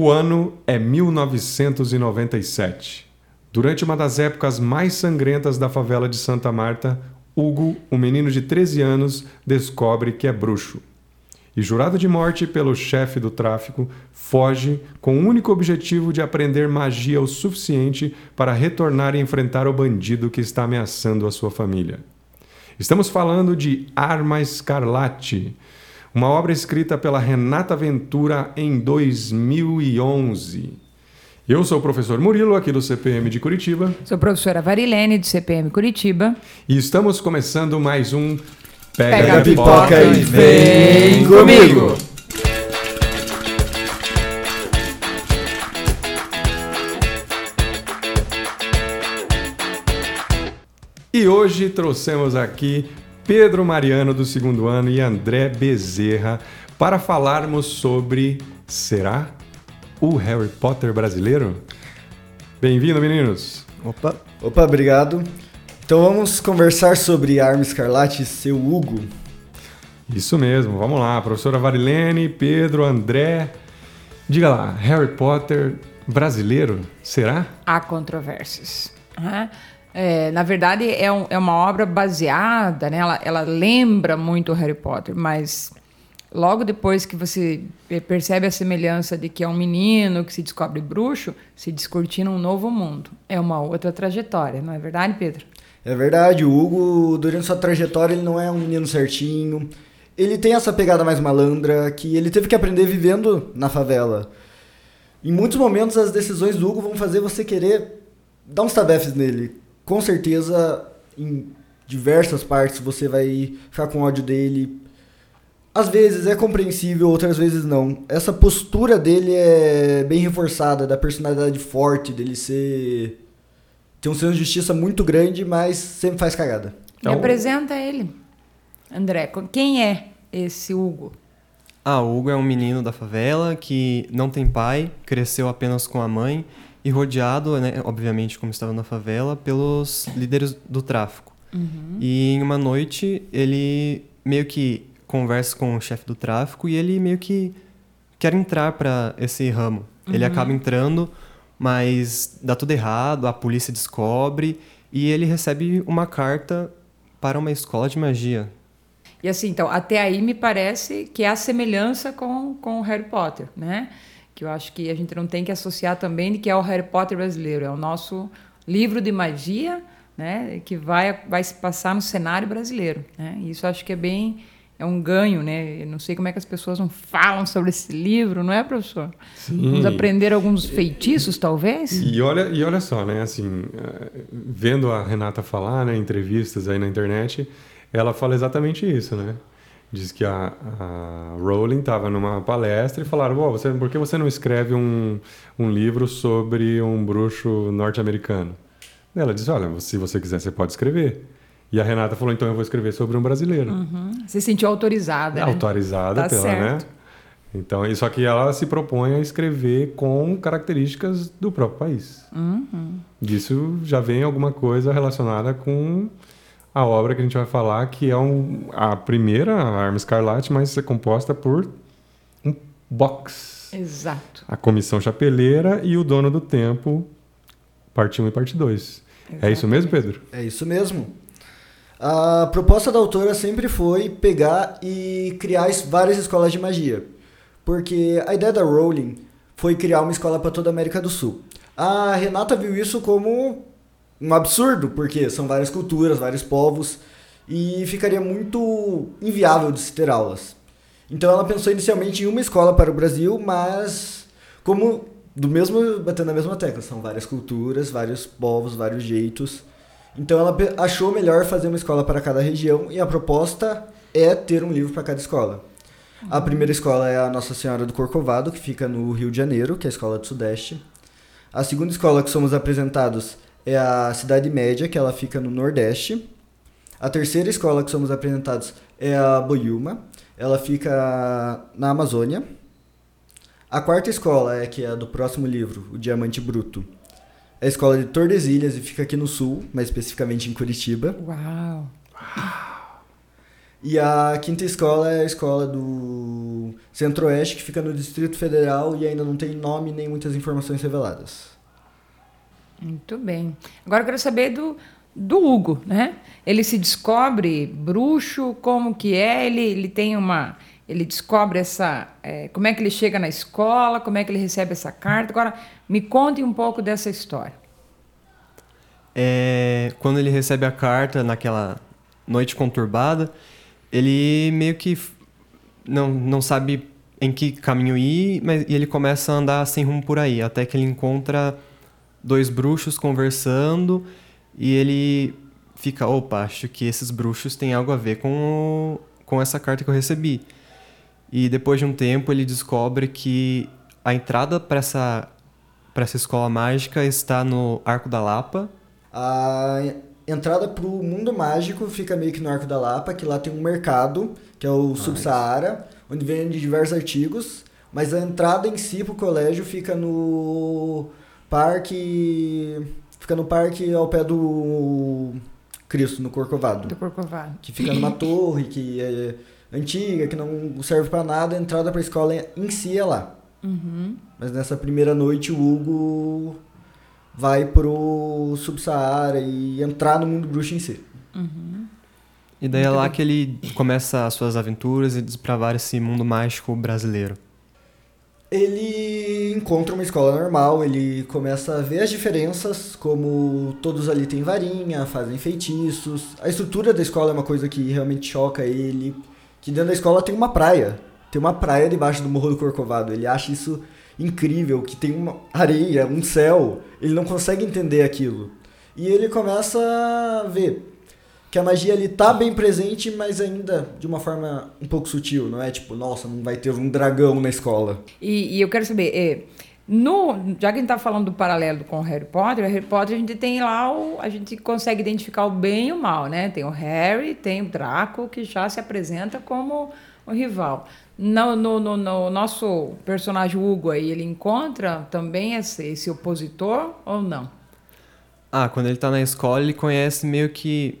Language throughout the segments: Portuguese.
O ano é 1997. Durante uma das épocas mais sangrentas da favela de Santa Marta, Hugo, um menino de 13 anos, descobre que é bruxo. E, jurado de morte pelo chefe do tráfico, foge com o único objetivo de aprender magia o suficiente para retornar e enfrentar o bandido que está ameaçando a sua família. Estamos falando de Arma Escarlate, uma obra escrita pela Renata Ventura em 2011. Eu sou o professor Murilo, aqui do CPM de Curitiba. Sou professora Varilene, do CPM Curitiba. E estamos começando mais um Pega, Pega a pipoca e vem comigo! E hoje trouxemos aqui Pedro Mariano do segundo ano e André Bezerra para falarmos sobre será o Harry Potter brasileiro? Bem-vindo, meninos. Opa, opa, obrigado. Então vamos conversar sobre Arma Escarlate e seu Hugo. Isso mesmo, vamos lá. Professora Varilene, Pedro, André. Diga lá, Harry Potter brasileiro, será? Há controvérsias. Uhum. É, na verdade, é, um, é, uma obra baseada, né? ela, ela lembra muito Harry Potter, mas logo depois que você percebe a semelhança de que é um menino que se descobre bruxo, se descortina um novo mundo. É uma outra trajetória, não é verdade, Pedro? É verdade, o Hugo, durante sua trajetória, ele não é um menino certinho. Ele tem essa pegada mais malandra que ele teve que aprender vivendo na favela. Em muitos momentos, as decisões do Hugo vão fazer você querer dar uns tabefes nele com certeza em diversas partes você vai ficar com ódio dele. Às vezes é compreensível, outras vezes não. Essa postura dele é bem reforçada, da personalidade forte, dele ser. tem um senso de justiça muito grande, mas sempre faz cagada. Então... Me apresenta ele, André. Quem é esse Hugo? Ah, o Hugo é um menino da favela que não tem pai, cresceu apenas com a mãe e rodeado, né, obviamente, como estava na favela, pelos líderes do tráfico. Uhum. E em uma noite ele meio que conversa com o chefe do tráfico e ele meio que quer entrar para esse ramo. Uhum. Ele acaba entrando, mas dá tudo errado, a polícia descobre e ele recebe uma carta para uma escola de magia. E assim, então, até aí me parece que há semelhança com, com o Harry Potter, né? Que eu acho que a gente não tem que associar também de que é o Harry Potter brasileiro, é o nosso livro de magia, né, que vai vai se passar no cenário brasileiro, né? Isso acho que é bem é um ganho, né? Eu não sei como é que as pessoas não falam sobre esse livro, não é, professor? Sim. Vamos aprender alguns feitiços, talvez? E olha, e olha só, né? Assim, vendo a Renata falar, né, entrevistas aí na internet, ela fala exatamente isso, né? Diz que a, a Rowling estava numa palestra e falaram: oh, você, por que você não escreve um, um livro sobre um bruxo norte-americano? Ela disse: Olha, se você quiser, você pode escrever. E a Renata falou: Então eu vou escrever sobre um brasileiro. Uhum. Você se sentiu autorizada. Né? Autorizada tá pela, certo. né? Então, só que ela se propõe a escrever com características do próprio país. Uhum. Disso já vem alguma coisa relacionada com a obra que a gente vai falar, que é um, a primeira a Arma Escarlate, mas é composta por um box. Exato. A Comissão Chapeleira e o Dono do Tempo, parte 1 e parte 2. É isso mesmo, Pedro? É isso mesmo. A proposta da autora sempre foi pegar e criar várias escolas de magia. Porque a ideia da Rowling foi criar uma escola para toda a América do Sul. A Renata viu isso como um absurdo, porque são várias culturas, vários povos, e ficaria muito inviável de se ter aulas. Então ela pensou inicialmente em uma escola para o Brasil, mas como do mesmo batendo na mesma tecla, são várias culturas, vários povos, vários jeitos. Então ela achou melhor fazer uma escola para cada região e a proposta é ter um livro para cada escola. A primeira escola é a Nossa Senhora do Corcovado, que fica no Rio de Janeiro, que é a escola do Sudeste. A segunda escola que somos apresentados é a Cidade Média, que ela fica no Nordeste. A terceira escola que somos apresentados é a Boyuma, ela fica na Amazônia. A quarta escola é que é a do próximo livro, o Diamante Bruto. É a escola de Tordesilhas e fica aqui no sul, mais especificamente em Curitiba. Uau! E a quinta escola é a escola do Centro-Oeste, que fica no Distrito Federal e ainda não tem nome nem muitas informações reveladas. Muito bem. Agora eu quero saber do, do Hugo, né? Ele se descobre bruxo, como que é? Ele, ele tem uma... Ele descobre essa... É, como é que ele chega na escola, como é que ele recebe essa carta. Agora, me conte um pouco dessa história. É, quando ele recebe a carta naquela noite conturbada, ele meio que não, não sabe em que caminho ir, mas e ele começa a andar sem rumo por aí, até que ele encontra dois bruxos conversando e ele fica, opa, acho que esses bruxos têm algo a ver com, o, com essa carta que eu recebi. E depois de um tempo ele descobre que a entrada para essa, essa escola mágica está no Arco da Lapa, a entrada para o mundo mágico fica meio que no Arco da Lapa, que lá tem um mercado, que é o Subsaara, onde vende diversos artigos, mas a entrada em si para o colégio fica no parque. Fica no parque ao pé do Cristo, no Corcovado. Do Corcovado. Que fica numa torre que é antiga, que não serve para nada, a entrada para a escola em si é lá. Uhum. Mas nessa primeira noite o Hugo vai pro Subsaara e entrar no mundo bruxo em si. Uhum. E daí é lá que ele começa as suas aventuras e desbravar esse mundo mágico brasileiro. Ele encontra uma escola normal, ele começa a ver as diferenças, como todos ali têm varinha, fazem feitiços. A estrutura da escola é uma coisa que realmente choca ele. Que dentro da escola tem uma praia. Tem uma praia debaixo do Morro do Corcovado. Ele acha isso incrível, que tem uma areia, um céu. Ele não consegue entender aquilo. E ele começa a ver que a magia ali tá bem presente, mas ainda de uma forma um pouco sutil, não é tipo, nossa, não vai ter um dragão na escola. E, e eu quero saber, é, no, já que a gente está falando do paralelo com o Harry Potter, o Harry Potter a gente tem lá o, a gente consegue identificar o bem e o mal, né? Tem o Harry, tem o Draco que já se apresenta como o rival. No, no, no, no nosso personagem Hugo aí, ele encontra também esse, esse opositor ou não? Ah, quando ele está na escola, ele conhece meio que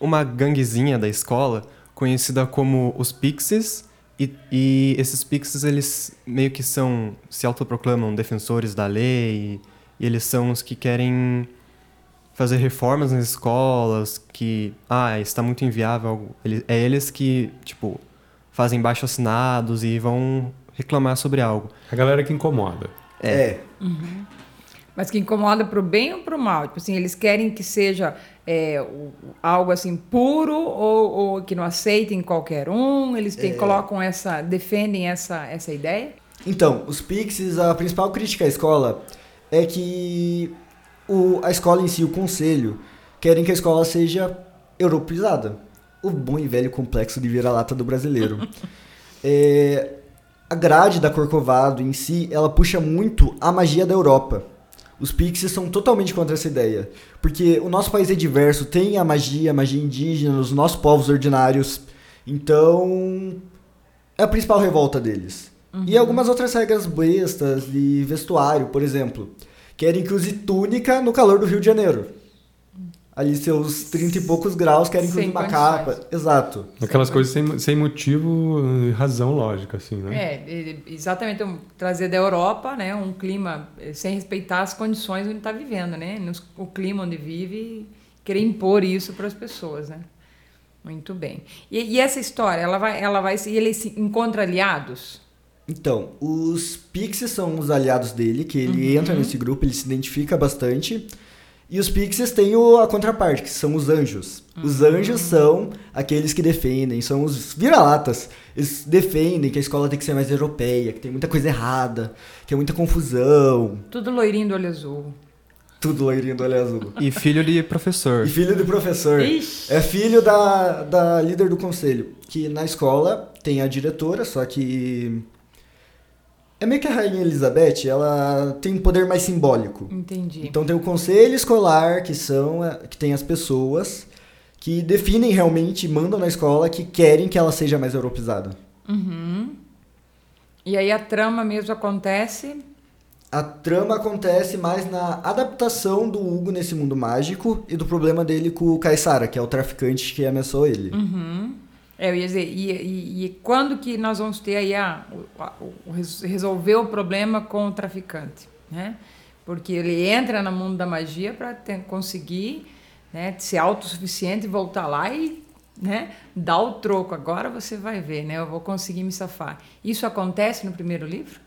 uma ganguezinha da escola, conhecida como os Pixies, e, e, esses Pixies, eles meio que são, se autoproclamam defensores da lei, e eles são os que querem fazer reformas nas escolas, que, ah, está muito inviável, é eles que, tipo, fazem baixo assinados e vão reclamar sobre algo. A galera que incomoda. É. Uhum. Mas que incomoda para o bem ou para o mal? Tipo assim, eles querem que seja é, algo assim puro ou, ou, que não aceitem qualquer um? Eles têm, é. colocam essa, defendem essa, essa ideia? Então, os Pixies, a principal crítica à escola é que o, a escola em si, o conselho, querem que a escola seja europeizada. O bom e velho complexo de vira-lata do brasileiro. é, a grade da Corcovado em si, ela puxa muito a magia da Europa. Os Pixies são totalmente contra essa ideia. Porque o nosso país é diverso, tem a magia, a magia indígena, os nossos povos ordinários. Então, é a principal revolta deles. Uhum. E algumas outras regras bestas de vestuário, por exemplo. Querem que use túnica no calor do Rio de Janeiro ali seus 30 e poucos graus, querem incluir uma capa. Exato. Aquelas coisas sem, sem motivo e razão lógica, assim, né? É, exatamente. Trazer da Europa, né, um clima eh, sem respeitar as condições onde está vivendo, né? o clima onde vive, querer impor isso para as pessoas, né? Muito bem. E, e, essa história, ela vai, ela vai, e ele se encontra aliados? Então, os Pixies são os aliados dele, que ele uhum. entra nesse grupo, ele se identifica bastante. E os pixies têm o, a contraparte, que são os anjos. Os uhum. anjos são aqueles que defendem, são os vira-latas. Eles defendem que a escola tem que ser mais europeia, que tem muita coisa errada, que é muita confusão. Tudo loirinho do olho azul. Tudo loirinho do olho azul. E filho de professor. E filho de professor. Ixi. É filho da, da líder do conselho. Que na escola tem a diretora, só que é meio que a Rainha Elizabeth, ela tem um poder mais simbólico. Entendi. Então tem o conselho escolar, que são eh, que tem as pessoas que definem realmente, mandam na escola que querem que ela seja mais europeizada. Uhum. E aí a trama mesmo acontece? A trama acontece mais na adaptação do Hugo nesse mundo mágico e do problema dele com o Kaysara, que é o traficante que ameaçou ele. Uhum. É, eu ia dizer, e, e, e, quando que nós vamos ter aí a, a, o, resolver o problema com o traficante, né? Porque ele entra no mundo da magia para conseguir né, ser autossuficiente e voltar lá e né, dar o troco. Agora você vai ver, né? Eu vou conseguir me safar. Isso acontece no primeiro livro?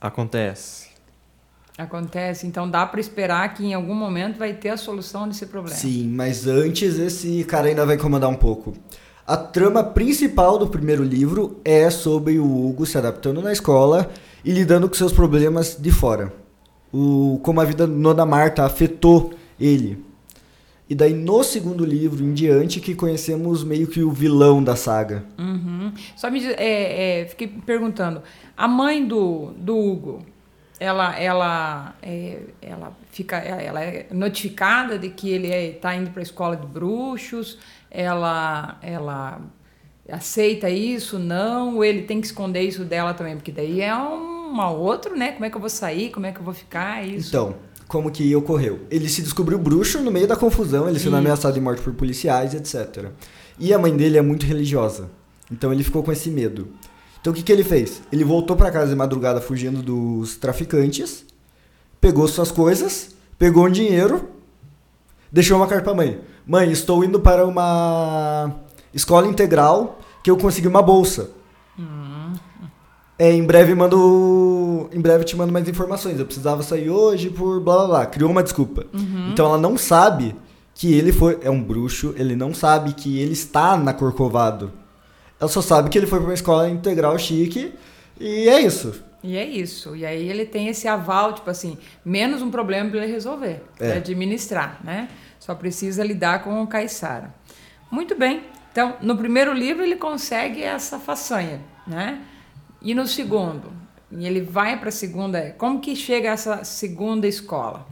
Acontece. Acontece, então dá para esperar que em algum momento vai ter a solução desse problema. Sim, mas antes esse cara ainda vai incomodar um pouco. A trama principal do primeiro livro é sobre o Hugo se adaptando na escola e lidando com seus problemas de fora. O, como a vida no Marta afetou ele. E daí no segundo livro em diante que conhecemos meio que o vilão da saga. Uhum. Só me é, é, fiquei perguntando, a mãe do, do Hugo, ela ela é, ela fica ela é notificada de que ele está é, indo para a escola de bruxos ela ela aceita isso não ele tem que esconder isso dela também porque daí é uma outro né? Como é que eu vou sair? Como é que eu vou ficar? Isso. Então como que ocorreu? Ele se descobriu bruxo no meio da confusão ele sendo ameaçado de morte por policiais etc e a mãe dele é muito religiosa. Então ele ficou com esse medo então o que, que ele fez? Ele voltou para casa de madrugada fugindo dos traficantes, pegou suas coisas, pegou um dinheiro, deixou uma carta para mãe. Mãe, estou indo para uma escola integral que eu consegui uma bolsa. É, em breve mando. Em breve te mando mais informações. Eu precisava sair hoje por blá blá blá. Criou uma desculpa. Uhum. Então ela não sabe que ele foi. É um bruxo, ele não sabe que ele está na Corcovado. Ela só sabe que ele foi para uma escola integral chique e é isso. E é isso. E aí ele tem esse aval, tipo assim, menos um problema para ele resolver, é. para administrar, né? Só precisa lidar com o Caissara. Muito bem. Então, no primeiro livro ele consegue essa façanha, né? E no segundo, ele vai para a segunda, como que chega essa segunda escola?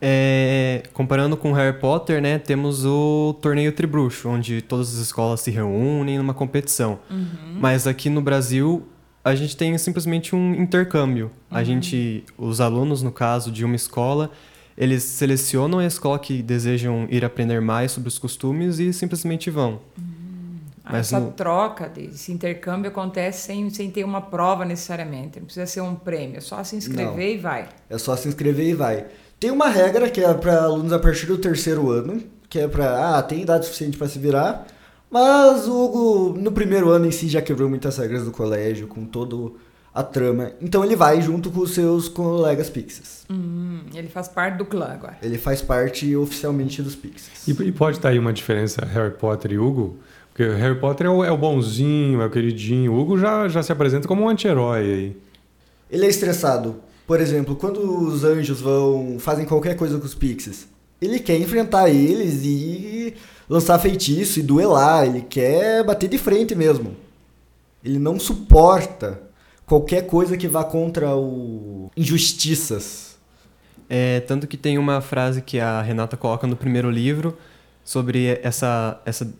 É, comparando com Harry Potter, né, temos o torneio Tribruxo, onde todas as escolas se reúnem numa competição. Uhum. Mas aqui no Brasil, a gente tem simplesmente um intercâmbio. Uhum. A gente, os alunos, no caso, de uma escola, eles selecionam a escola que desejam ir aprender mais sobre os costumes e simplesmente vão. Uhum. Essa no... troca, esse intercâmbio acontece sem, sem ter uma prova necessariamente. Não precisa ser um prêmio, é só se inscrever Não. e vai. É só se inscrever e vai. Tem uma regra que é para alunos a partir do terceiro ano, que é para, ah, tem idade suficiente para se virar, mas o Hugo, no primeiro ano em si, já quebrou muitas regras do colégio, com todo a trama. Então ele vai junto com os seus colegas Pixies. Hum, ele faz parte do clã agora. Ele faz parte oficialmente dos Pixies. E, e pode estar aí uma diferença Harry Potter e Hugo? Porque Harry Potter é o, é o bonzinho, é o queridinho. O Hugo já, já se apresenta como um anti-herói aí. Ele é estressado por exemplo, quando os anjos vão fazem qualquer coisa com os pixies, ele quer enfrentar eles e lançar feitiço e duelar, ele quer bater de frente mesmo. Ele não suporta qualquer coisa que vá contra o injustiças. É, tanto que tem uma frase que a Renata coloca no primeiro livro sobre essa, essa,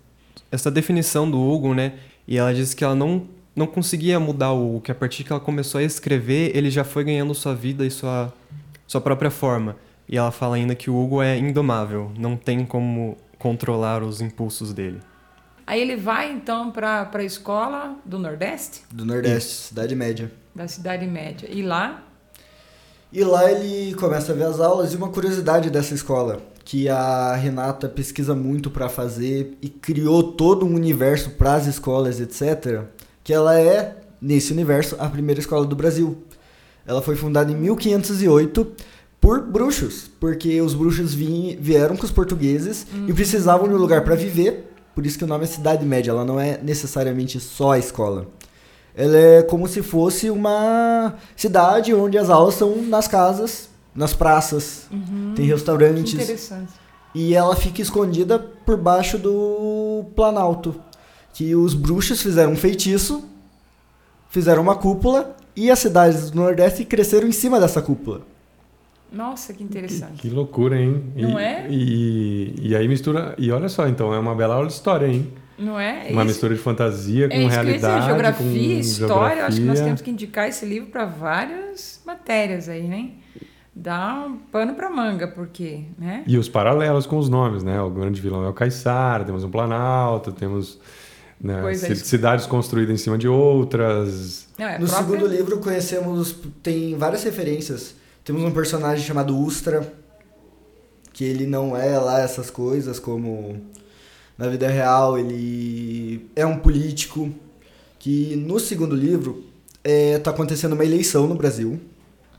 essa definição do Hugo, né? E ela diz que ela não não conseguia mudar o que a partir que ela começou a escrever, ele já foi ganhando sua vida e sua, sua própria forma. E ela fala ainda que o Hugo é indomável, não tem como controlar os impulsos dele. Aí ele vai então para a escola do Nordeste? Do Nordeste, Isso. Cidade Média. Da Cidade Média. E lá? E lá ele começa a ver as aulas e uma curiosidade dessa escola, que a Renata pesquisa muito para fazer e criou todo um universo para as escolas, etc que ela é, nesse universo, a primeira escola do Brasil. Ela foi fundada em 1508 por bruxos, porque os bruxos vieram com os portugueses uhum. e precisavam de um lugar para viver, por isso que o nome é Cidade Média, ela não é necessariamente só a escola. Ela é como se fosse uma cidade onde as aulas são nas casas, nas praças, uhum. tem restaurantes. Que interessante. E ela fica escondida por baixo do Planalto, que os bruxos fizeram um feitiço, fizeram uma cúpula e as cidades do Nordeste cresceram em cima dessa cúpula. Nossa, que interessante. Que, que loucura, hein? Não é? E, e aí mistura. E olha só, então, é uma bela história, hein? Não é? Uma isso, mistura de fantasia com é realidade. Geografia, com história. Geografia. Acho que nós temos que indicar esse livro para várias matérias aí, né? Dá um pano para manga, porque, né? E os paralelos com os nomes, né? O grande vilão é o Caissara, temos um Planalto, temos né? É, Ci- Cidades construídas em cima de outras. Não, é No própria- segundo livro conhecemos, tem várias referências. Temos um personagem chamado Ustra, que ele não é lá essas coisas como na vida real, ele é um político que no segundo livro está acontecendo uma eleição no Brasil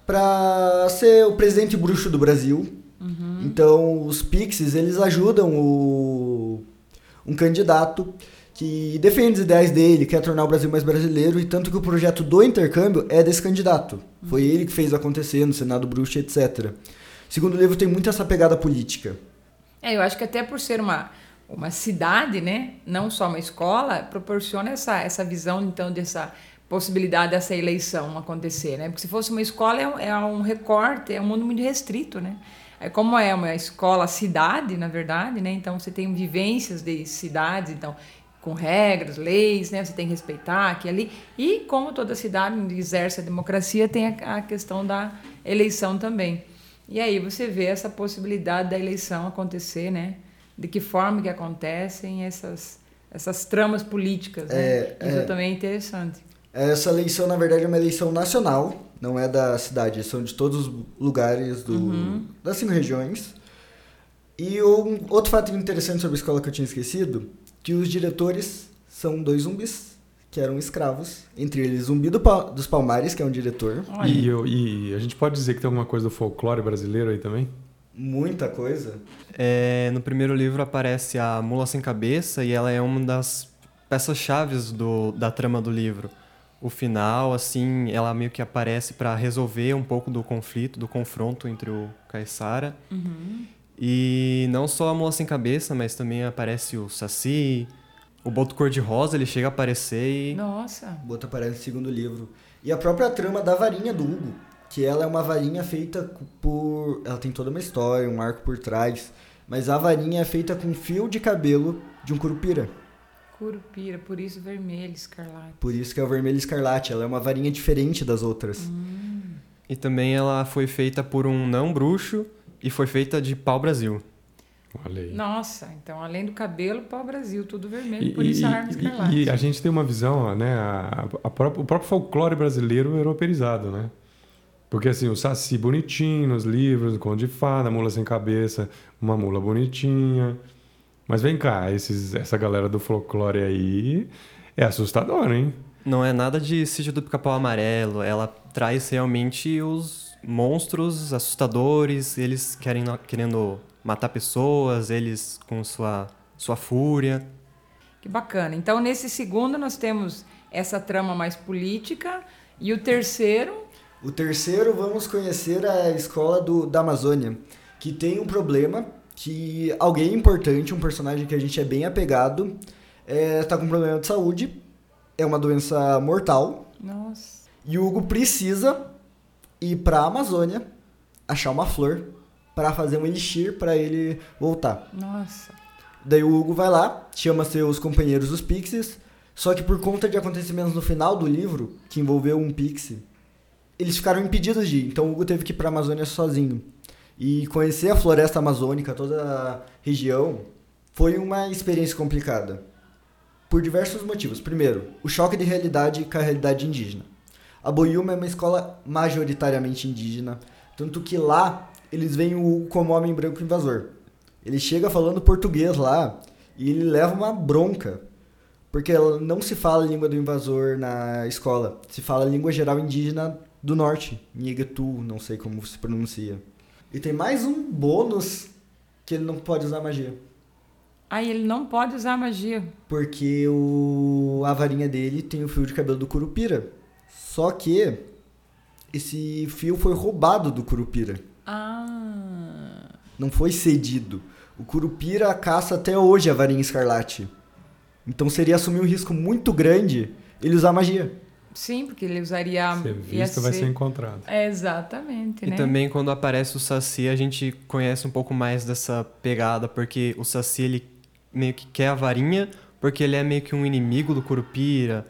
para ser o presidente bruxo do Brasil. Então os Pixies eles ajudam o, um candidato que defende os ideais dele, quer tornar o Brasil mais brasileiro, e tanto que o projeto do intercâmbio é desse candidato. Foi ele que fez acontecer no Senado Bruxo, etc. Segundo livro tem muito essa pegada política. É, eu acho que até por ser uma, uma cidade, né, não só uma escola, proporciona essa, essa visão, então, dessa possibilidade dessa eleição acontecer, né? Porque se fosse uma escola, é um, é um recorte, é um mundo muito restrito, né? É como é uma escola cidade, na verdade, né? Então você tem vivências de cidades, então com regras, leis, né? Você tem que respeitar aqui e ali. E como toda cidade exerce a democracia, tem a, a questão da eleição também. E aí você vê essa possibilidade da eleição acontecer, né? De que forma que acontecem essas essas tramas políticas, né? É, Isso é. também é interessante. Essa eleição, na verdade, é uma eleição nacional, não é da cidade, são de todos os lugares do, das cinco regiões. E um outro fato interessante sobre a escola que eu tinha esquecido, que os diretores são dois zumbis, que eram escravos, entre eles Zumbi do Pa- dos Palmares, que é um diretor, E, eu- e a gente pode dizer que tem alguma coisa do folclore brasileiro aí também? muita coisa. É, no primeiro livro aparece a Mula Sem Cabeça e ela é uma das peças-chaves do- da trama do livro. O final, assim, ela meio que aparece para resolver um pouco do conflito, do confronto entre o Caissara. E não só a Mula Sem Cabeça, mas também aparece o Saci, o Boto Cor-de-Rosa, ele chega a aparecer e... Nossa. Bota aparece no segundo livro. E a própria trama da varinha do Hugo, que ela é uma varinha feita por. Ela tem toda uma história, um arco por trás. Mas a varinha é feita com fio de cabelo de um curupira. Curupira, por isso vermelho, escarlate. Por isso que é o vermelho escarlate. Ela é uma varinha diferente das outras. E também ela foi feita por um não bruxo e foi feita de pau-brasil. Olha aí. Nossa, então além do cabelo, pau Brasil, tudo vermelho, E, por isso a arma e- escarlate. e a gente tem uma visão, ó, né? A, a própria- o próprio folclore brasileiro europeizado, né? Porque assim, o Saci bonitinho nos livros, o Conde de Fada, Mula Sem Cabeça, uma mula bonitinha. Mas vem cá, esses, essa galera do folclore aí é assustador, hein? Não é nada de sítio do pica-pau amarelo, ela traz realmente os monstros assustadores, eles querem, querendo matar pessoas, eles com sua, sua fúria. Que bacana. Então, nesse segundo, nós temos essa trama mais política. E o terceiro, O terceiro, vamos conhecer a escola do, da Amazônia, que tem um problema que alguém importante, um personagem que a gente é bem apegado, está com um problema de saúde, é uma doença mortal, nossa, e o Hugo precisa ir para a Amazônia achar uma flor para fazer um elixir para ele voltar. nossa. Daí o Hugo vai lá, chama seus companheiros os Pixies, só que por conta de acontecimentos no final do livro, que envolveu um Pixie, eles ficaram impedidos de ir. Então o Hugo teve que ir pra Amazônia sozinho. E conhecer a floresta amazônica, toda a região, foi uma experiência complicada. Por diversos motivos. Primeiro, o choque de realidade com a realidade indígena. A Boiúma é uma escola majoritariamente indígena, tanto que lá eles veem o como homem branco invasor. Ele chega falando português lá e ele leva uma bronca. Porque não se fala a língua do invasor na escola. Se fala a língua geral indígena do norte. Nhegetu, não sei como se pronuncia. E tem mais um bônus que ele não pode usar magia. Aí ele não pode usar magia. Porque o, a varinha dele tem o fio de cabelo do Curupira. Só que esse fio foi roubado do Curupira. Ah. Não foi cedido. O Curupira caça até hoje a varinha escarlate. Então seria assumir um risco muito grande ele usar magia. Sim, porque ele usaria. Ser visto vai ser encontrado. É, exatamente, E né? também quando aparece o Saci, a gente conhece um pouco mais dessa pegada, porque o Saci ele meio que quer a varinha, porque ele é meio que um inimigo do Curupira.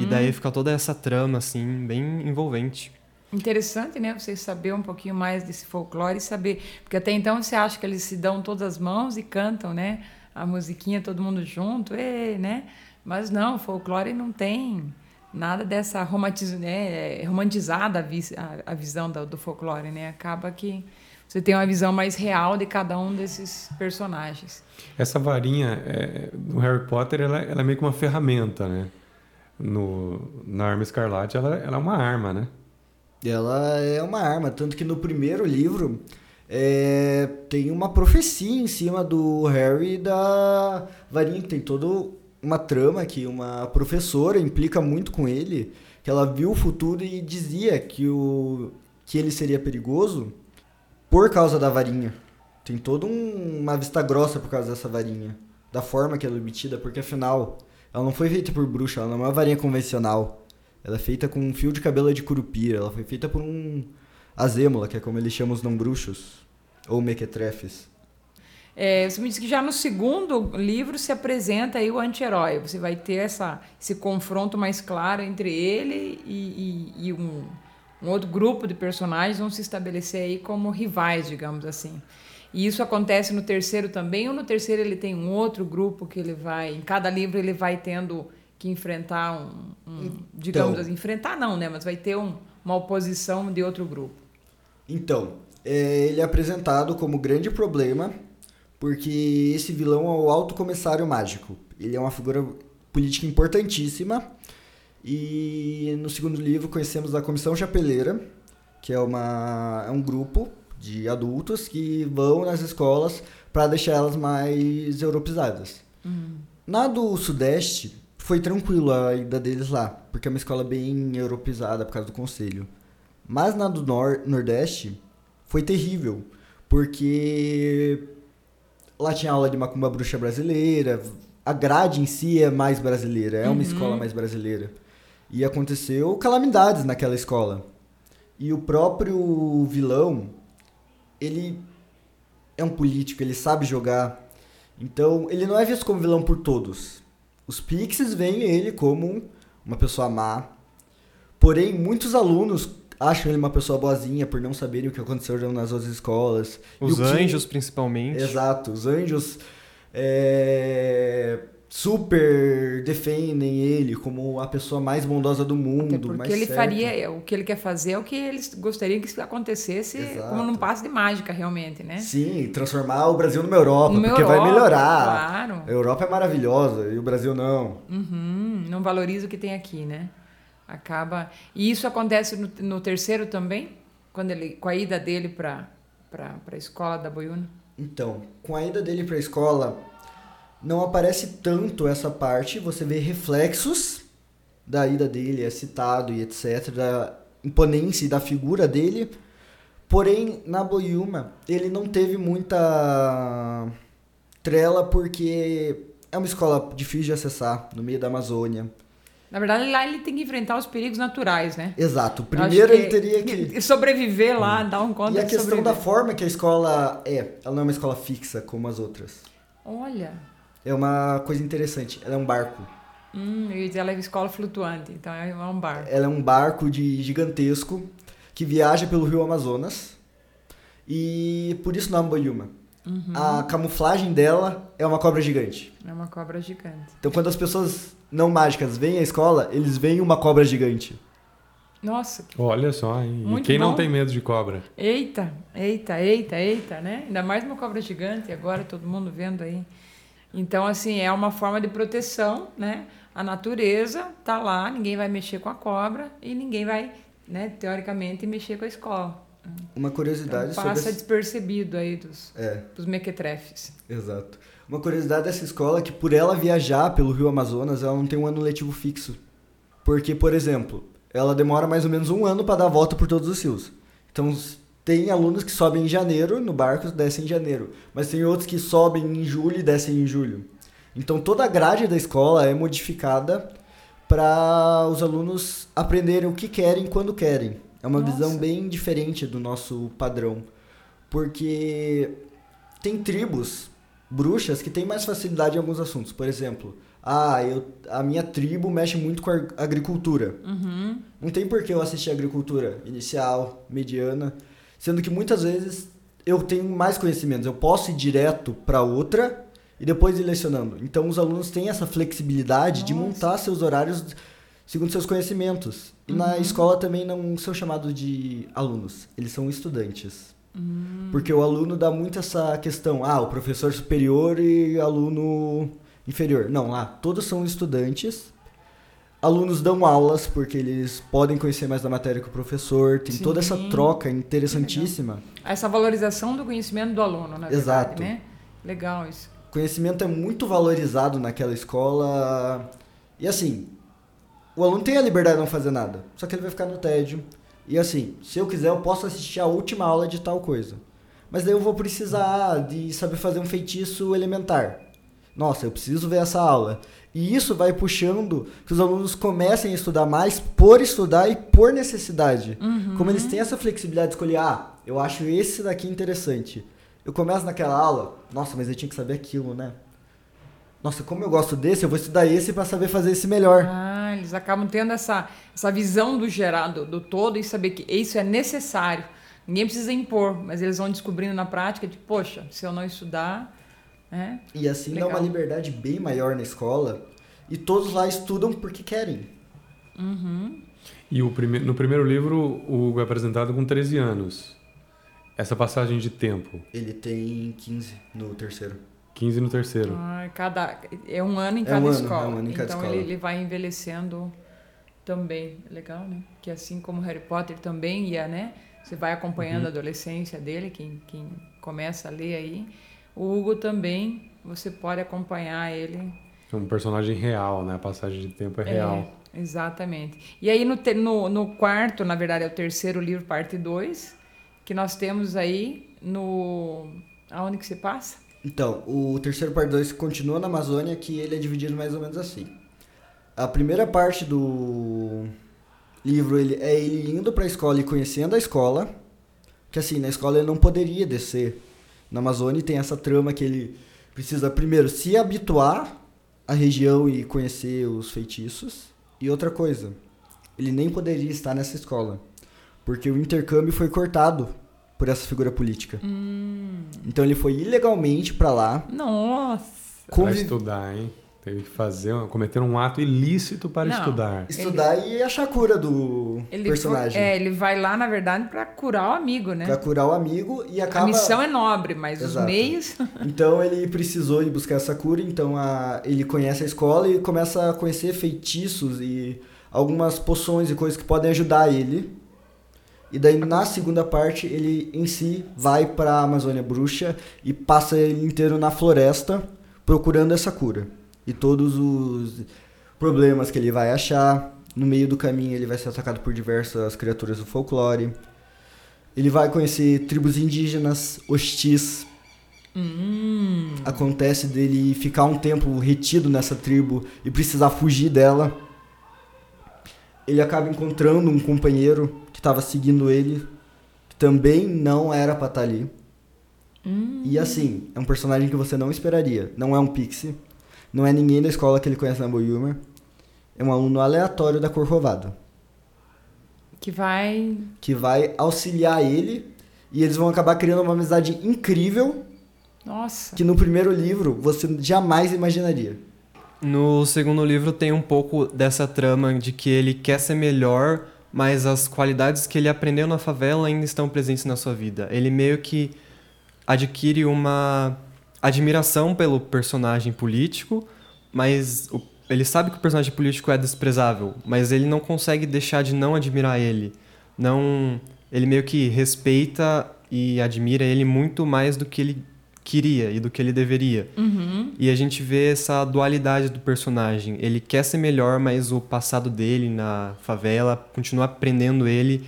E daí fica toda essa trama, assim, bem envolvente. Interessante, né? Você saber um pouquinho mais desse folclore e saber. Porque até então você acha que eles se dão todas as mãos e cantam, né? A musiquinha, todo mundo junto, ê, né? Mas não, folclore não tem nada dessa romantiz, né, romantizada a, vis, a, a visão do, folclore, né? Acaba que você tem uma visão mais real de cada um desses personagens. Essa varinha é, no Harry Potter ela, ela, é meio que uma ferramenta, né? No, na Arma Escarlate ela, ela é uma arma, né? Ela é uma arma, tanto que no primeiro livro é, tem uma profecia em cima do Harry da varinha, tem todo uma trama que uma professora implica muito com ele, que ela viu o futuro e dizia que, o, que ele seria perigoso por causa da varinha. Tem toda um, uma vista grossa por causa dessa varinha. Da forma que ela é obtida, porque afinal, ela não foi feita por bruxa, ela não é uma varinha convencional. Ela é feita com um fio de cabelo de curupira, ela foi feita por um azêmola, que é como eles chamam os não bruxos, ou mequetrefes. É, você me disse que já no segundo livro se apresenta aí o anti-herói. Você vai ter essa, esse confronto mais claro entre ele e, e, e um, um, outro grupo de personagens vão se estabelecer aí como rivais, digamos assim. E isso acontece no terceiro também, ou no terceiro ele tem um outro grupo que ele vai. Em cada livro ele vai tendo que enfrentar um. um então, digamos assim, enfrentar não, né? Mas vai ter um, uma oposição de outro grupo. Então, é, ele é apresentado como grande problema porque esse vilão é o Alto Comissário Mágico. Ele é uma figura política importantíssima. E no segundo livro conhecemos a Comissão Chapeleira, que é, uma, é um grupo de adultos que vão nas escolas para deixar elas mais europeizadas. Uhum. Na do Sudeste, foi tranquilo a ida deles lá, porque é uma escola bem europeizada por causa do conselho. Mas na do nor Nordeste, foi terrível, porque Lá tinha aula de macumba bruxa brasileira. A grade em si é mais brasileira, é uma uhum. escola mais brasileira. E aconteceu calamidades naquela escola. E o próprio vilão, ele é um político, ele sabe jogar. Então, ele não é visto como vilão por todos. Os Pixies veem ele como uma pessoa má. Porém, muitos alunos acham ele uma pessoa boazinha por não saberem o que aconteceu nas outras escolas. Os anjos, principalmente. Exato, os anjos é, super defendem ele como a pessoa mais bondosa do mundo. Até porque ele certo. faria, o que ele quer fazer é o que eles gostariam que acontecesse Exato. como num passo de mágica, realmente, né? Sim, transformar o Brasil numa Europa, numa porque Europa, vai melhorar. Claro. A Europa é maravilhosa e o Brasil não. Uhum, não valoriza o que tem aqui, né? acaba e isso acontece no, no terceiro também quando ele com a ida dele para para a escola da Boiúna então com a ida dele para a escola não aparece tanto essa parte você vê reflexos da ida dele é citado e etc da imponência e da figura dele porém na Boiúma ele não teve muita trela porque é uma escola difícil de acessar no meio da Amazônia na verdade, lá ele tem que enfrentar os perigos naturais, né? Exato. Primeiro ele teria que. Sobreviver lá, dar um conta E a questão sobreviver. da forma que a escola é. Ela não é uma escola fixa como as outras. Olha. É uma coisa interessante. Ela é um barco. Hum, e ela é uma escola flutuante, então é um barco. Ela é um barco de gigantesco que viaja pelo rio Amazonas. E por isso não é Boyuma. Uhum. A camuflagem dela é uma cobra gigante. É uma cobra gigante. Então quando as pessoas não mágicas vêm à escola, eles veem uma cobra gigante. Nossa. Olha só, hein? Muito e quem bom. não tem medo de cobra? Eita, eita, eita, eita, né? Ainda mais uma cobra gigante, agora todo mundo vendo aí. Então, assim, é uma forma de proteção, né? A natureza tá lá, ninguém vai mexer com a cobra e ninguém vai, né, teoricamente, mexer com a escola. Uma curiosidade então, passa sobre... despercebido aí dos, é. dos mequetrefes. Exato. Uma curiosidade dessa escola é que por ela viajar pelo Rio Amazonas, ela não tem um ano letivo fixo. Porque, por exemplo, ela demora mais ou menos um ano para dar a volta por todos os rios. Então, tem alunos que sobem em janeiro no barco, descem em janeiro. Mas tem outros que sobem em julho e descem em julho. Então, toda a grade da escola é modificada para os alunos aprenderem o que querem quando querem. É uma Nossa. visão bem diferente do nosso padrão. Porque tem tribos bruxas que têm mais facilidade em alguns assuntos. Por exemplo, ah, eu, a minha tribo mexe muito com a agricultura. Uhum. Não tem por que eu assistir agricultura inicial, mediana, sendo que muitas vezes eu tenho mais conhecimentos. Eu posso ir direto para outra e depois ir lecionando. Então os alunos têm essa flexibilidade Nossa. de montar seus horários segundo seus conhecimentos. E uhum. na escola também não são chamados de alunos, eles são estudantes. Uhum. Porque o aluno dá muito essa questão, ah, o professor superior e aluno inferior. Não, lá todos são estudantes. Alunos dão aulas porque eles podem conhecer mais da matéria que o professor. Tem Sim. toda essa troca interessantíssima. Essa valorização do conhecimento do aluno, na Exato. verdade, né? Legal isso. Conhecimento é muito valorizado naquela escola. E assim, o aluno tem a liberdade de não fazer nada, só que ele vai ficar no tédio. E assim, se eu quiser, eu posso assistir a última aula de tal coisa. Mas daí eu vou precisar de saber fazer um feitiço elementar. Nossa, eu preciso ver essa aula. E isso vai puxando que os alunos comecem a estudar mais por estudar e por necessidade. Uhum. Como eles têm essa flexibilidade de escolher, ah, eu acho esse daqui interessante. Eu começo naquela aula, nossa, mas eu tinha que saber aquilo, né? Nossa, como eu gosto desse, eu vou estudar esse para saber fazer esse melhor. Ah, eles acabam tendo essa, essa visão do gerado, do todo e saber que isso é necessário. Ninguém precisa impor, mas eles vão descobrindo na prática de, poxa, se eu não estudar. É, e assim legal. dá uma liberdade bem maior na escola. E todos lá estudam porque querem. Uhum. E o prime no primeiro livro, o Hugo é apresentado com 13 anos. Essa passagem de tempo. Ele tem 15 no terceiro. 15 no terceiro. Ah, cada, é um ano em é cada um ano, escola. É um ano em cada então escola. Ele, ele vai envelhecendo também. Legal, né? Que assim como Harry Potter também ia, né? Você vai acompanhando uhum. a adolescência dele, quem, quem começa a ler aí. O Hugo também, você pode acompanhar ele. É um personagem real, né? A passagem de tempo é real. É, exatamente. E aí no, no, no quarto, na verdade é o terceiro livro, parte 2, que nós temos aí no... Aonde que se passa? Então, o terceiro parte 2 continua na Amazônia, que ele é dividido mais ou menos assim. A primeira parte do livro ele, é ele indo para a escola e conhecendo a escola, que assim, na escola ele não poderia descer. Na Amazônia tem essa trama que ele precisa primeiro se habituar à região e conhecer os feitiços. E outra coisa, ele nem poderia estar nessa escola, porque o intercâmbio foi cortado por essa figura política. Hum. Então ele foi ilegalmente para lá. Nossa. Conviv... Pra estudar, hein? Teve que fazer, cometer um ato ilícito para Não, estudar. Estudar ele... e achar a cura do ele personagem. Foi, é, ele vai lá, na verdade, para curar o amigo, né? Pra curar o amigo e acaba... A missão é nobre, mas Exato. os meios... então ele precisou ir buscar essa cura, então a... ele conhece a escola e começa a conhecer feitiços e algumas poções e coisas que podem ajudar ele e daí na segunda parte ele em si vai para a Amazônia Bruxa e passa ele inteiro na floresta procurando essa cura. E todos os problemas que ele vai achar, no meio do caminho ele vai ser atacado por diversas criaturas do folclore. Ele vai conhecer tribos indígenas hostis. Hum. Acontece dele ficar um tempo retido nessa tribo e precisar fugir dela. Ele acaba encontrando um companheiro estava seguindo ele, que também não era pra estar tá ali. Hum. E assim, é um personagem que você não esperaria. Não é um pixie, não é ninguém da escola que ele conhece na Boyumer. É um aluno aleatório da Corcovado. Que vai. Que vai auxiliar ele. E eles vão acabar criando uma amizade incrível. Nossa. Que no primeiro livro você jamais imaginaria. No segundo livro tem um pouco dessa trama de que ele quer ser melhor mas as qualidades que ele aprendeu na favela ainda estão presentes na sua vida. Ele meio que adquire uma admiração pelo personagem político, mas o, ele sabe que o personagem político é desprezável, mas ele não consegue deixar de não admirar ele. Não, ele meio que respeita e admira ele muito mais do que ele queria e do que ele deveria. Uhum. E a gente vê essa dualidade do personagem. Ele quer ser melhor, mas o passado dele na favela continua aprendendo ele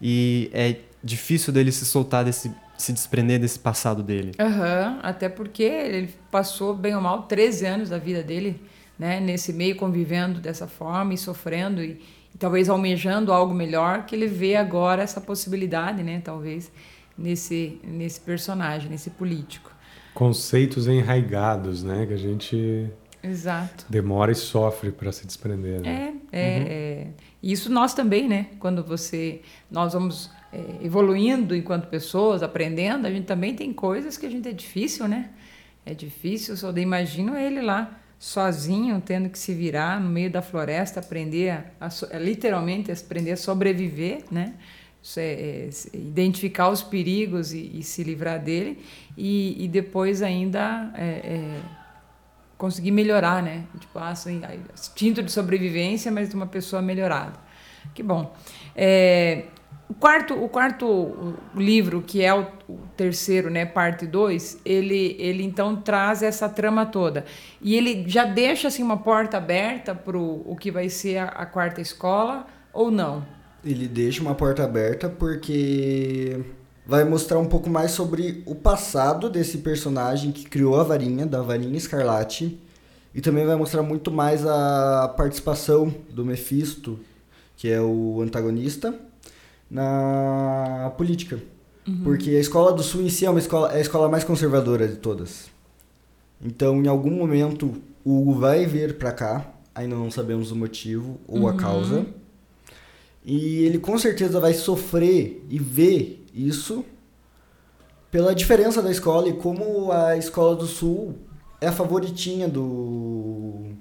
e é difícil dele se soltar desse se desprender desse passado dele. Uhum. Até porque ele passou bem ou mal 13 anos da vida dele, né, nesse meio convivendo dessa forma e sofrendo e, e talvez almejando algo melhor que ele vê agora essa possibilidade, né, talvez nesse nesse personagem, nesse político conceitos enraigados, né? Que a gente Exato. demora e sofre para se desprender. Né? É, é, uhum. é, Isso nós também, né? Quando você, nós vamos é, evoluindo enquanto pessoas, aprendendo, a gente também tem coisas que a gente é difícil, né? é difícil. Só imagino ele lá sozinho, tendo que se virar no meio da floresta, aprender a, a literalmente aprender a sobreviver, né? É, é, identificar os perigos e, e se livrar dele e, e depois ainda é, é, conseguir melhorar, né? Tipo, assim, instinto de sobrevivência, mas de uma pessoa melhorada. Que bom. É, o quarto, o quarto livro, que é o, o terceiro, né, parte 2, ele, ele então traz essa trama toda. E ele já deixa assim, uma porta aberta para o que vai ser a, a quarta escola ou não? Ele deixa uma porta aberta porque vai mostrar um pouco mais sobre o passado desse personagem que criou a varinha, da varinha escarlate. E também vai mostrar muito mais a participação do Mephisto, que é o antagonista, na política. Uhum. Porque a escola do Sul em si é, uma escola, é a escola mais conservadora de todas. Então, em algum momento, o Hugo vai vir para cá, ainda não sabemos o motivo ou uhum. a causa. E ele com certeza vai sofrer e ver isso pela diferença da escola e como a escola do Sul é a favoritinha do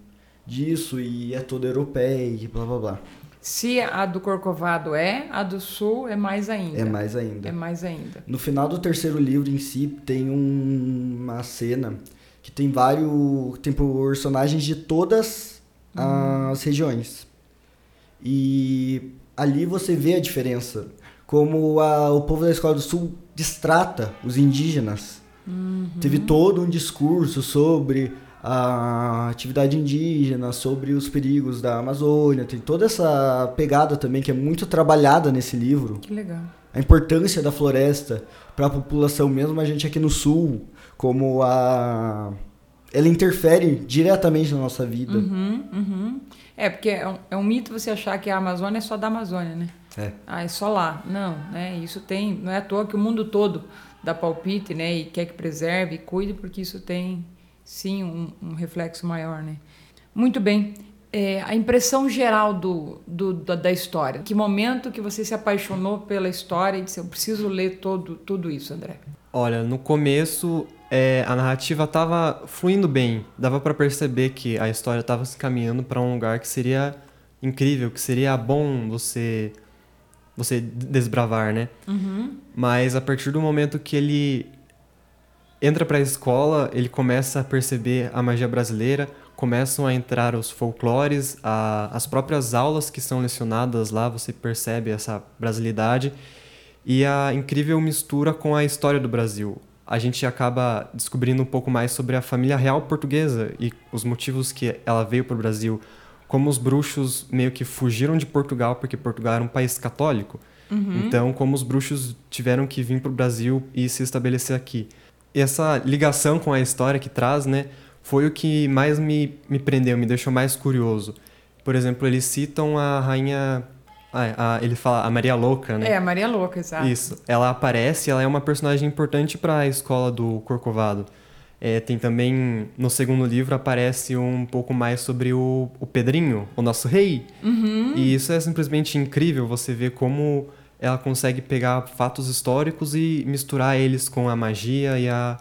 disso e é toda europeia e blá blá blá. Se a do Corcovado é, a do Sul é mais ainda. É mais ainda. É mais ainda. No final do terceiro livro em si tem um, uma cena que tem vários tem personagens de todas hum. as regiões. E ali você vê a diferença. Como a, o povo da Escola do Sul distrata os indígenas. Uhum. Teve todo um discurso sobre a atividade indígena, sobre os perigos da Amazônia. Tem toda essa pegada também que é muito trabalhada nesse livro. Que legal. A importância da floresta para a população, mesmo a gente aqui no sul, como a ela interfere diretamente na nossa vida. Uhum, uhum. É, porque é um, é um, mito você achar que a Amazônia é só da Amazônia, né? É. Ah, é só lá. Não, né? Isso tem, não é à toa que o mundo todo dá palpite, né? E quer que preserve e cuide, porque isso tem, sim, um, um reflexo maior, né? Muito bem. É, a impressão geral do, do, da, da, história. Que momento que você se apaixonou pela história e disse, eu preciso ler todo, tudo isso, André? Olha, no começo é, a narrativa estava fluindo bem. Dava para perceber que a história estava se caminhando para um lugar que seria incrível, que seria bom você você desbravar, né? Uhum. Mas a partir do momento que ele entra para a escola, ele começa a perceber a magia brasileira, começam a entrar os folclores, a, as próprias aulas que são lecionadas lá, você percebe essa brasilidade e a incrível mistura com a história do Brasil a gente acaba descobrindo um pouco mais sobre a família real portuguesa e os motivos que ela veio para o Brasil. Como os bruxos meio que fugiram de Portugal porque Portugal era um país católico. Uhum. Então, como os bruxos tiveram que vir para o Brasil e se estabelecer aqui. E essa ligação com a história que traz, né, foi o que mais me, me prendeu, me deixou mais curioso. Por exemplo, eles citam a rainha ah, a, ele fala a Maria Louca, né? É, a Maria Louca, exato. Isso. Ela aparece, ela é uma personagem importante para a escola do Corcovado. É, tem também, no segundo livro, aparece um pouco mais sobre o, o Pedrinho, o nosso rei. Uhum. E isso é simplesmente incrível, você vê como ela consegue pegar fatos históricos e misturar eles com a magia e a,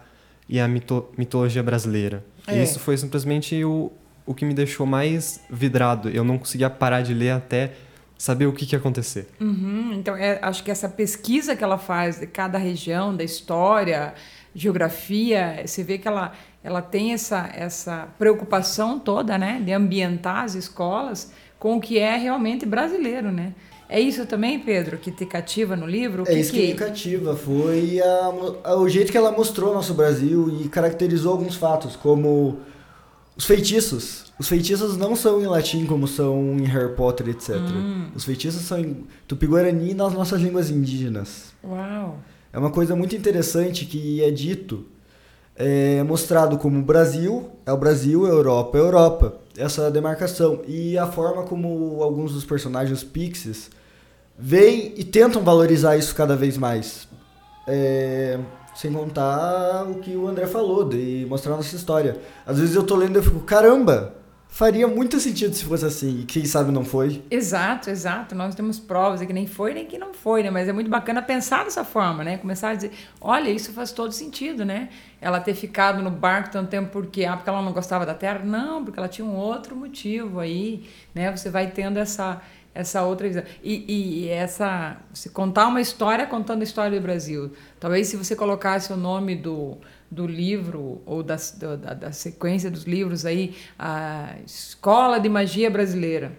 e a mito, mitologia brasileira. É. E isso foi simplesmente o, o que me deixou mais vidrado. Eu não conseguia parar de ler até saber o que, que ia acontecer. Uhum, então, é, acho que essa pesquisa que ela faz de cada região, da história, geografia, você vê que ela, ela tem essa, essa preocupação toda, né, de ambientar as escolas com o que é realmente brasileiro, né? É isso também, Pedro, que te cativa no livro? O é isso que, que me cativa. Foi a, a, o jeito que ela mostrou nosso Brasil e caracterizou alguns fatos, como os feitiços. Os feitiços não são em latim como são em Harry Potter, etc. Hum. Os feitiços são em tupi-guarani nas nossas línguas indígenas. Uau! É uma coisa muito interessante que é dito, é mostrado como Brasil é o Brasil, Europa é a Europa. Essa demarcação. E a forma como alguns dos personagens pixies veem e tentam valorizar isso cada vez mais. É, sem contar o que o André falou, de mostrar a nossa história. Às vezes eu tô lendo e eu fico, caramba, faria muito sentido se fosse assim. E quem sabe não foi. Exato, exato. Nós temos provas de que nem foi nem que não foi, né? Mas é muito bacana pensar dessa forma, né? Começar a dizer, olha, isso faz todo sentido, né? Ela ter ficado no barco tanto tempo porque ah, porque ela não gostava da terra? Não, porque ela tinha um outro motivo aí, né? Você vai tendo essa essa outra visão. E, e essa. Se contar uma história contando a história do Brasil. Talvez se você colocasse o nome do, do livro, ou da, da, da sequência dos livros aí, a Escola de Magia Brasileira.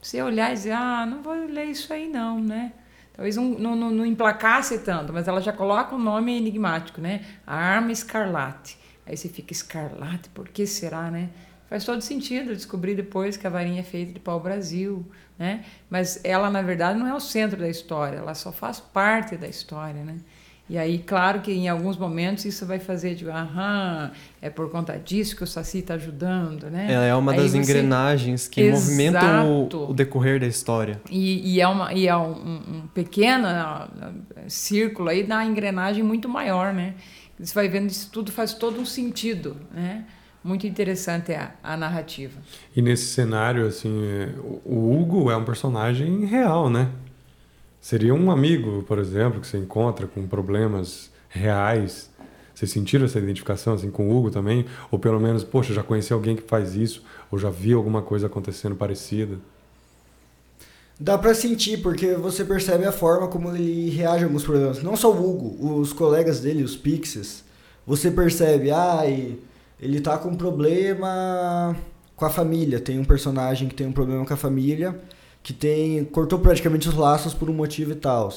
Você olhar e dizer, ah, não vou ler isso aí não, né? Talvez não, não, não emplacasse tanto, mas ela já coloca um nome enigmático, né? A arma escarlate. Aí você fica, escarlate, por que será, né? Faz todo sentido descobrir depois que a varinha é feita de pau-brasil, né? Mas ela, na verdade, não é o centro da história, ela só faz parte da história, né? E aí, claro que em alguns momentos isso vai fazer de, aham, é por conta disso que o Saci está ajudando, né? Ela é uma aí das você... engrenagens que Exato. movimentam o, o, decorrer da história. E, e é, uma, e é um, um pequeno círculo aí da engrenagem muito maior, né? Você vai vendo isso tudo faz todo um sentido, né? Muito interessante a, a, narrativa. E nesse cenário, assim, o Hugo é um personagem real, né? Seria um amigo, por exemplo, que você encontra com problemas reais. Vocês sentiram essa identificação assim com o Hugo também? Ou pelo menos, poxa, já conheci alguém que faz isso? Ou já vi alguma coisa acontecendo parecida? Dá para sentir, porque você percebe a forma como ele reage a alguns problemas. Não só o Hugo, os colegas dele, os Pixies. Você percebe, ai... Ah, ele tá com um problema com a família. Tem um personagem que tem um problema com a família, que tem cortou praticamente os laços por um motivo e tal.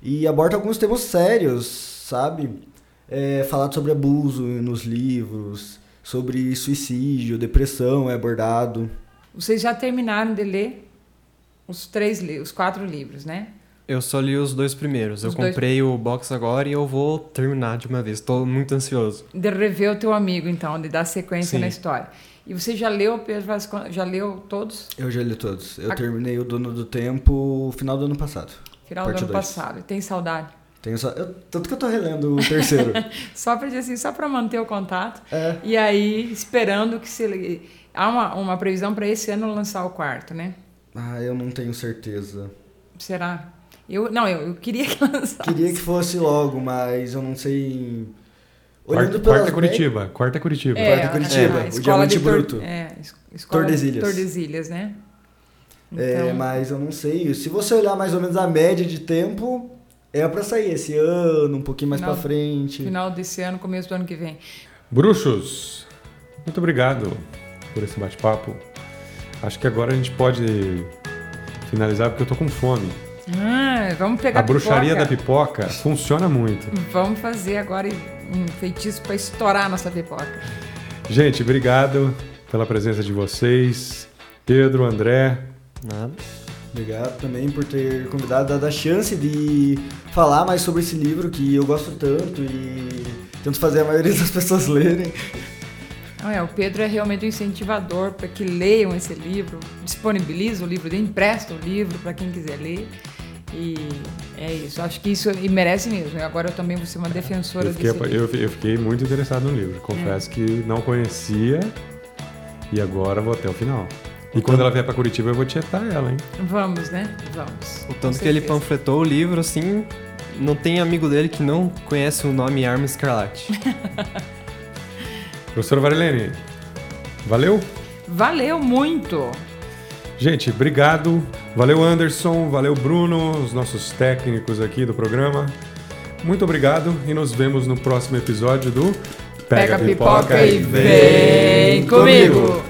E aborda alguns temas sérios, sabe? É, falado sobre abuso nos livros, sobre suicídio, depressão é abordado. Vocês já terminaram de ler os três, os quatro livros, né? Eu só li os dois primeiros. Os eu dois... comprei o box agora e eu vou terminar de uma vez. Estou muito ansioso. De rever o teu amigo, então, de dar sequência Sim. na história. E você já leu Pedro Vasconcelos? Já leu todos? Eu já li todos. Eu A... terminei o Dono do Tempo final do ano passado. Final do ano dois. passado. Tem saudade? Tenho só... Eu, tanto que eu tô relendo o terceiro. só para dizer assim, só para manter o contato. É. E aí, esperando que se. Há uma, uma previsão para esse ano lançar o quarto, né? Ah, eu não tenho certeza. Será? Eu, não, eu, eu queria que lançasse. Queria que fosse logo, mas eu não sei. Olhando quarta, quarta é Curitiba. Quarta é Curitiba. É, quarta é Curitiba. É, o Diamante Tor, Bruto. É, escola Tordesilhas. Tordesilhas, né? É, então... É, mas eu não sei. Se você olhar mais ou menos a média de tempo, é para sair esse ano, um pouquinho mais para frente. Final desse ano, começo do ano que vem. Bruxos, muito obrigado por esse bate-papo. Acho que agora a gente pode finalizar porque eu tô com fome. Ah, vamos pegar a bruxaria pipoca. da pipoca funciona muito. Vamos fazer agora um feitiço para estourar a nossa pipoca. Gente, obrigado pela presença de vocês. Pedro, André. Nada. Obrigado também por ter convidado, dado a chance de falar mais sobre esse livro que eu gosto tanto e tento fazer a maioria das pessoas lerem. Não é, o Pedro é realmente um incentivador para que leiam esse livro, disponibiliza o livro, empresta o livro para quem quiser ler. E é isso, acho que isso e merece mesmo. Agora eu também vou ser uma defensora eu fiquei, desse eu, eu, fiquei muito interessado no livro. Confesso é. que não conhecia e agora vou até o final. E quando ela vier para Curitiba eu vou tietar ela, hein? Vamos, né? Vamos. O tanto que ele panfletou o livro, assim, não tem amigo dele que não conhece o nome Arma Escarlate. Professora Varilene, valeu? Valeu muito! Gente, obrigado. Valeu, Anderson. Valeu, Bruno, os nossos técnicos aqui do programa. Muito obrigado e nos vemos no próximo episódio do Pega, Pega pipoca, pipoca, e vem comigo. comigo.